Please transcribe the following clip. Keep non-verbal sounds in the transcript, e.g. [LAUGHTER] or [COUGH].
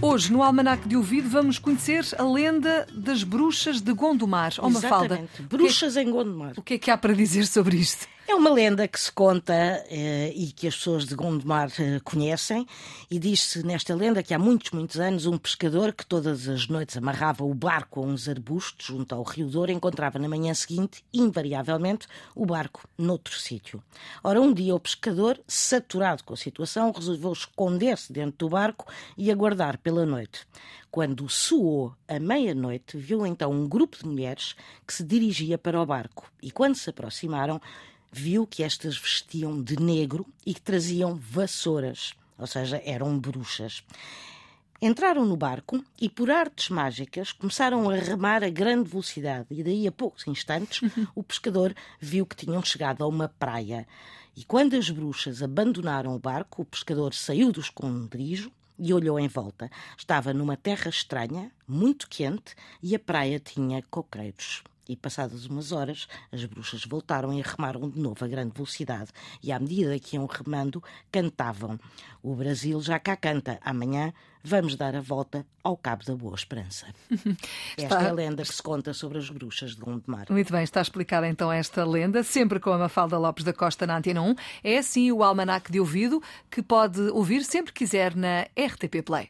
Hoje, no Almanac de Ouvido, vamos conhecer a lenda das bruxas de Gondomar. Mafalda, Exatamente. Bruxas em Gondomar. o que é que há para dizer sobre isto? É uma lenda que se conta eh, e que as pessoas de Gondomar eh, conhecem. E diz-se nesta lenda que há muitos, muitos anos um pescador que todas as noites amarrava o barco a uns arbustos junto ao Rio Douro encontrava na manhã seguinte, invariavelmente, o barco noutro sítio. Ora, um dia o pescador, saturado com a situação, resolveu esconder-se dentro do barco e aguardar pela noite. Quando soou a meia-noite, viu então um grupo de mulheres que se dirigia para o barco. E quando se aproximaram, viu que estas vestiam de negro e que traziam vassouras, ou seja, eram bruxas. Entraram no barco e, por artes mágicas, começaram a remar a grande velocidade. E daí a poucos instantes, [LAUGHS] o pescador viu que tinham chegado a uma praia. E quando as bruxas abandonaram o barco, o pescador saiu do esconderijo e olhou em volta. Estava numa terra estranha, muito quente, e a praia tinha coqueiros. E passadas umas horas, as bruxas voltaram e remaram de novo a grande velocidade. E à medida que iam remando, cantavam: O Brasil já cá canta. Amanhã vamos dar a volta ao Cabo da Boa Esperança. [LAUGHS] Esta Está- é a lenda que se conta sobre as bruxas de Gondomar. Muito bem, está explicada então esta lenda, sempre com a Mafalda Lopes da Costa na Antena 1. É assim o Almanac de Ouvido, que pode ouvir sempre quiser na RTP Play.